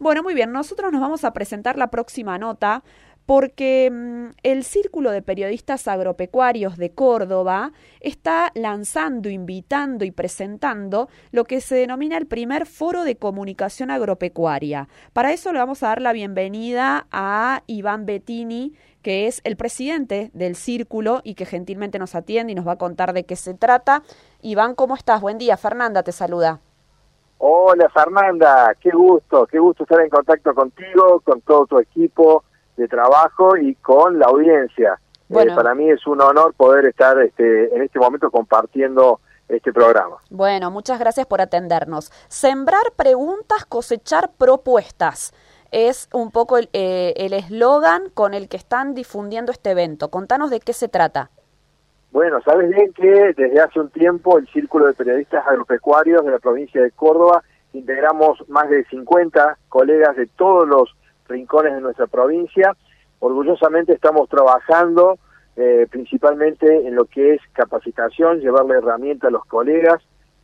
Bueno, muy bien, nosotros nos vamos a presentar la próxima nota porque mm, el Círculo de Periodistas Agropecuarios de Córdoba está lanzando, invitando y presentando lo que se denomina el primer foro de comunicación agropecuaria. Para eso le vamos a dar la bienvenida a Iván Bettini, que es el presidente del círculo y que gentilmente nos atiende y nos va a contar de qué se trata. Iván, ¿cómo estás? Buen día. Fernanda te saluda. Hola Fernanda, qué gusto, qué gusto estar en contacto contigo, con todo tu equipo de trabajo y con la audiencia. Eh, para mí es un honor poder estar este, en este momento compartiendo este programa. Bueno, muchas gracias por atendernos. Sembrar preguntas, cosechar propuestas. Es un poco eh, el eslogan con el que están difundiendo este evento. Contanos de qué se trata. Bueno, sabes bien que desde hace un tiempo el Círculo de Periodistas Agropecuarios de la provincia de Córdoba integramos más de 50 colegas de todos los rincones de nuestra provincia. Orgullosamente estamos trabajando eh, principalmente en lo que es capacitación, llevarle herramientas a los colegas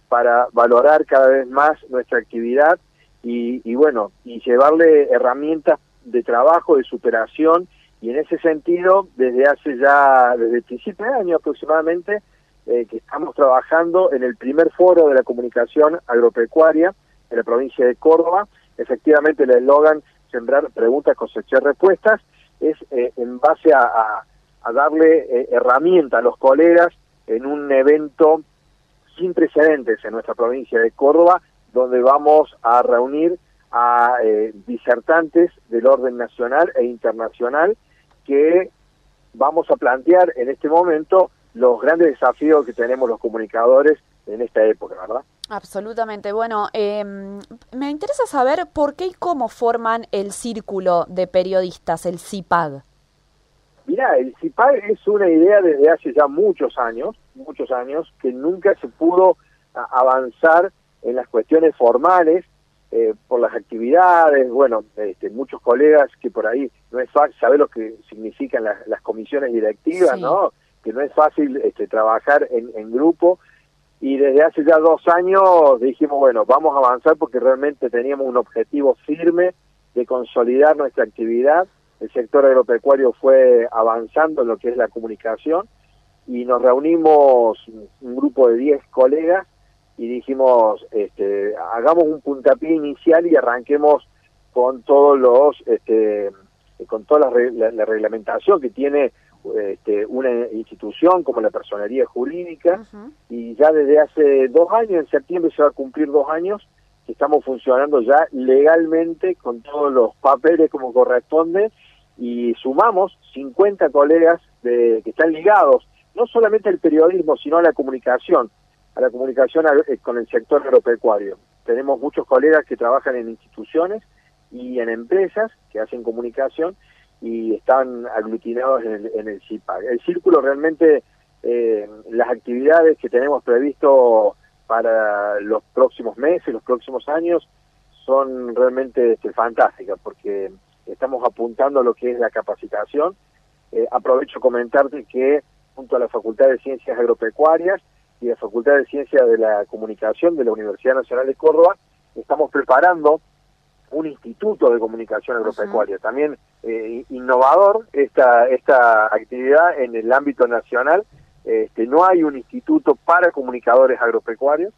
para valorar cada vez más nuestra actividad y, y bueno, y llevarle herramientas de trabajo, de superación y en ese sentido, desde hace ya, desde el principio de año aproximadamente, eh, que estamos trabajando en el primer foro de la comunicación agropecuaria en la provincia de Córdoba. Efectivamente, el eslogan sembrar preguntas, cosechar respuestas, es eh, en base a, a, darle eh, herramienta a los colegas en un evento sin precedentes en nuestra provincia de Córdoba, donde vamos a reunir a eh, disertantes del orden nacional e internacional que vamos a plantear en este momento los grandes desafíos que tenemos los comunicadores en esta época, ¿verdad? Absolutamente. Bueno, em, me interesa saber por qué y cómo forman el círculo de periodistas, el CIPAD. Mira, el CIPAD es una idea desde hace ya muchos años, muchos años, que nunca se pudo avanzar en las cuestiones formales eh, por las actividades, bueno, este, muchos colegas que por ahí no es fácil saber lo que significan las, comisiones directivas, ¿no? Que no es fácil este, trabajar en, en grupo y desde hace ya dos años dijimos, bueno, vamos a avanzar porque realmente teníamos un objetivo firme de consolidar nuestra actividad. El sector agropecuario fue avanzando en lo que es la comunicación y nos reunimos un grupo de 10 colegas y dijimos, este, hagamos un puntapié inicial y arranquemos con todos los, este, con toda la reglamentación que tiene este, una institución como la personería jurídica. Y ya desde hace dos años, en septiembre se va a cumplir dos años, que estamos funcionando ya legalmente con todos los papeles como corresponde. Y sumamos 50 colegas de, que están ligados no solamente al periodismo, sino a la comunicación, a la comunicación eh, con el sector agropecuario. Tenemos muchos colegas que trabajan en instituciones y en empresas que hacen comunicación y están aglutinados en el, en el CIPAC. El círculo realmente, eh, las actividades que tenemos previsto para los próximos meses, los próximos años, son realmente este, fantásticas porque estamos apuntando a lo que es la capacitación. Eh, aprovecho comentarte que junto a la Facultad de Ciencias Agropecuarias y la Facultad de Ciencias de la Comunicación de la Universidad Nacional de Córdoba, estamos preparando un instituto de comunicación agropecuaria. También eh, innovador esta, esta actividad en el ámbito nacional. Este, no hay un instituto para comunicadores agropecuarios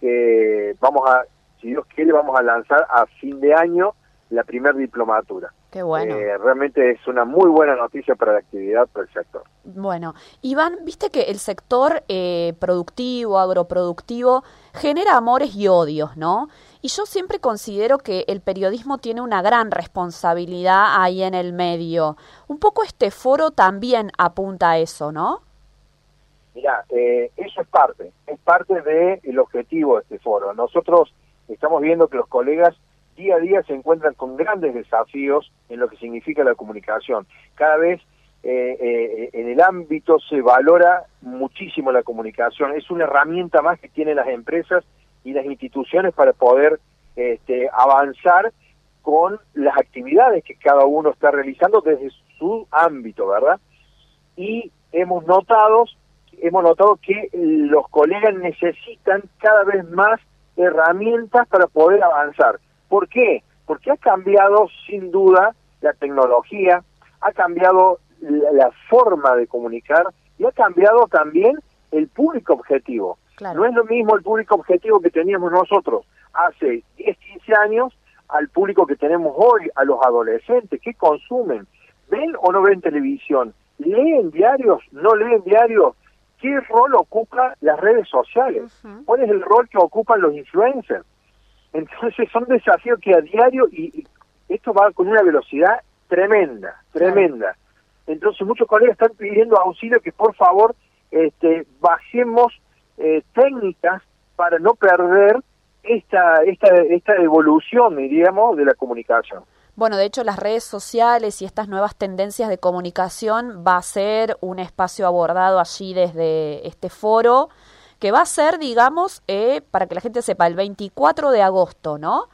que vamos a, si Dios quiere, vamos a lanzar a fin de año la primer diplomatura. Qué bueno. Eh, realmente es una muy buena noticia para la actividad, para el sector. Bueno, Iván, viste que el sector eh, productivo, agroproductivo, genera amores y odios, ¿no? Y yo siempre considero que el periodismo tiene una gran responsabilidad ahí en el medio. Un poco este foro también apunta a eso, ¿no? Mira, eh, eso es parte, es parte del objetivo de este foro. Nosotros estamos viendo que los colegas día a día se encuentran con grandes desafíos en lo que significa la comunicación. Cada vez eh, eh, en el ámbito se valora muchísimo la comunicación, es una herramienta más que tienen las empresas y las instituciones para poder este, avanzar con las actividades que cada uno está realizando desde su ámbito, ¿verdad? Y hemos notado, hemos notado que los colegas necesitan cada vez más herramientas para poder avanzar. ¿Por qué? porque ha cambiado sin duda la tecnología, ha cambiado la, forma de comunicar y ha cambiado también el público objetivo. No es lo mismo el público objetivo que teníamos nosotros hace 10, 15 años al público que tenemos hoy, a los adolescentes, que consumen, ven o no ven televisión, leen diarios, no leen diarios, qué rol ocupan las redes sociales, cuál es el rol que ocupan los influencers. Entonces son desafíos que a diario, y, esto va con una velocidad tremenda, tremenda. Entonces muchos colegas están pidiendo auxilio que por favor este, bajemos eh, técnicas para no perder esta, esta, esta evolución, diríamos, de la comunicación. Bueno, de hecho, las redes sociales y estas nuevas tendencias de comunicación va a ser un espacio abordado allí desde este foro, que va a ser, digamos, eh, para que la gente sepa, el 24 de agosto, ¿no?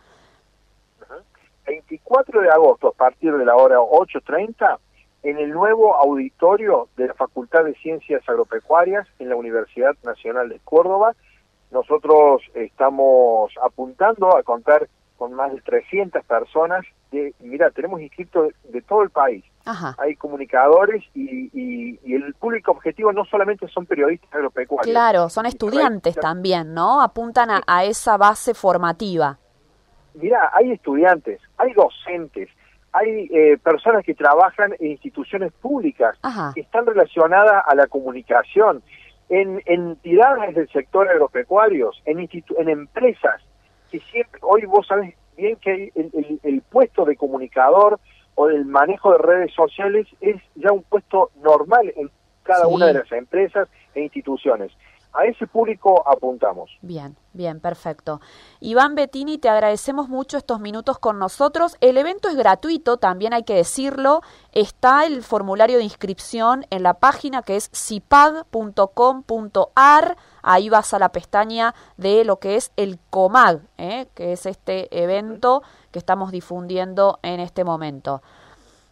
24 de agosto, a partir de la hora 8.30, en el nuevo auditorio de la Facultad de Ciencias Agropecuarias en la Universidad Nacional de Córdoba. Nosotros estamos apuntando a contar con más de 300 personas. De, mira, tenemos inscritos de todo el país. Hay comunicadores y, el público objetivo no solamente son periodistas agropecuarios. Claro, son estudiantes también, ¿no? Apuntan a esa base formativa. Mira, hay estudiantes, hay docentes, hay eh, personas que trabajan en instituciones públicas que están relacionadas a la comunicación, en, entidades del sector agropecuario, en, en empresas, que siempre, hoy vos sabes bien que el, el, puesto de comunicador o el manejo de redes sociales es ya un puesto normal en cada una de las empresas e instituciones a ese público apuntamos. Bien, bien, perfecto. Iván Bettini, te agradecemos mucho estos minutos con nosotros. El evento es gratuito, también hay que decirlo. Está el formulario de inscripción en la página que es cipag.com.ar. Ahí vas a la pestaña de lo que es el COMAG, ¿eh? que es este evento que estamos difundiendo en este momento.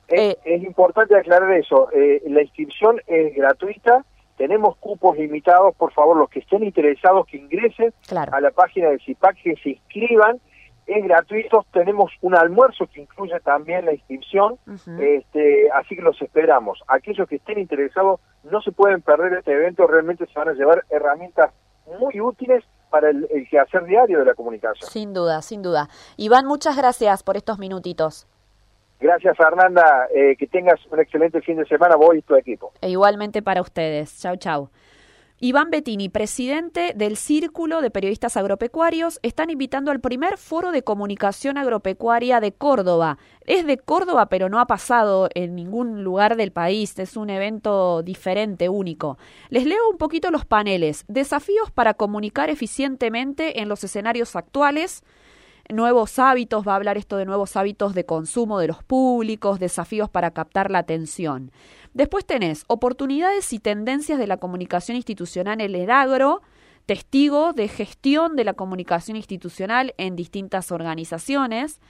Es, eh, importante aclarar eso. Eh, la inscripción es gratuita tenemos cupos limitados, por favor, los que estén interesados que ingresen a la página del CIPAC, que se inscriban, es gratuito, tenemos un almuerzo que incluye también la inscripción, este, así que los esperamos. Aquellos que estén interesados no se pueden perder este evento, realmente se van a llevar herramientas muy útiles para el, el quehacer diario de la comunicación. Sin duda, sin duda. Iván, muchas gracias por estos minutitos. Gracias, Fernanda. Eh, que tengas un excelente fin de semana, vos y tu equipo. E igualmente para ustedes. Chau, chau. Iván Bettini, presidente del Círculo de Periodistas Agropecuarios, están invitando al primer foro de comunicación agropecuaria de Córdoba. Es de Córdoba, pero no ha pasado en ningún lugar del país. Es un evento diferente, único. Les leo un poquito los paneles. Desafíos para comunicar eficientemente en los escenarios actuales nuevos hábitos, va a hablar esto de nuevos hábitos de consumo de los públicos, desafíos para captar la atención. Después tenés oportunidades y tendencias de la comunicación institucional en el agro, testigo de gestión de la comunicación institucional en distintas organizaciones,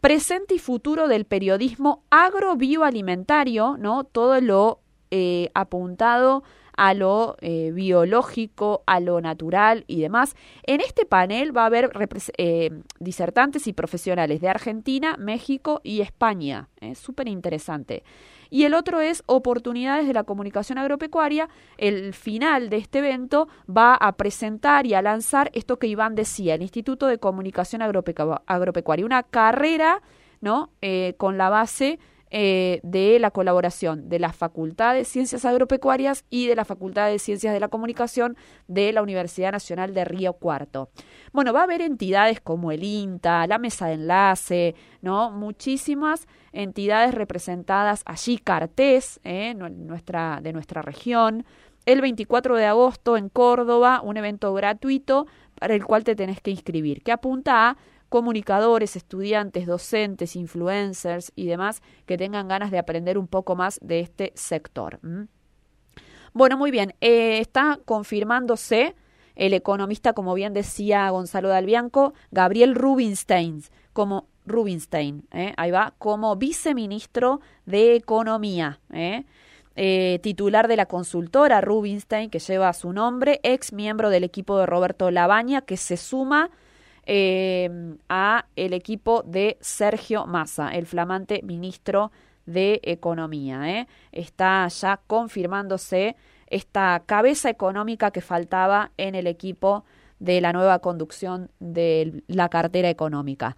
presente y futuro del periodismo agrobioalimentario, ¿no? Todo lo eh, apuntado a lo eh, biológico, a lo natural y demás. En este panel va a haber eh, disertantes y profesionales de Argentina, México y España. Es súper interesante. Y el otro es oportunidades de la comunicación agropecuaria. El final de este evento va a presentar y a lanzar esto que Iván decía, el Instituto de Comunicación Agropecuaria, una carrera ¿no? Eh, con la base eh, de la colaboración de la Facultad de Ciencias Agropecuarias y de la Facultad de Ciencias de la Comunicación de la Universidad Nacional de Río Cuarto. Bueno, va a haber entidades como el INTA, la Mesa de Enlace, ¿no? Muchísimas entidades representadas allí, Cartés, ¿eh? nuestra, de nuestra región. El 24 de agosto en Córdoba, un evento gratuito para el cual te tenés que inscribir, que apunta a comunicadores, estudiantes, docentes, influencers y demás que tengan ganas de aprender un poco más de este sector. Bueno, muy bien, eh, está confirmándose el economista, como bien decía Gonzalo Dalbianco, Gabriel Rubinstein, como Rubinstein, ¿eh? ahí va, como viceministro de Economía. ¿eh? titular de la consultora Rubinstein, que lleva su nombre, ex miembro del equipo de Roberto Labaña, que se suma eh, a el equipo de Sergio Massa, el flamante ministro de Economía. ¿eh? Está ya confirmándose esta cabeza económica que faltaba en el equipo de la nueva conducción de la cartera económica.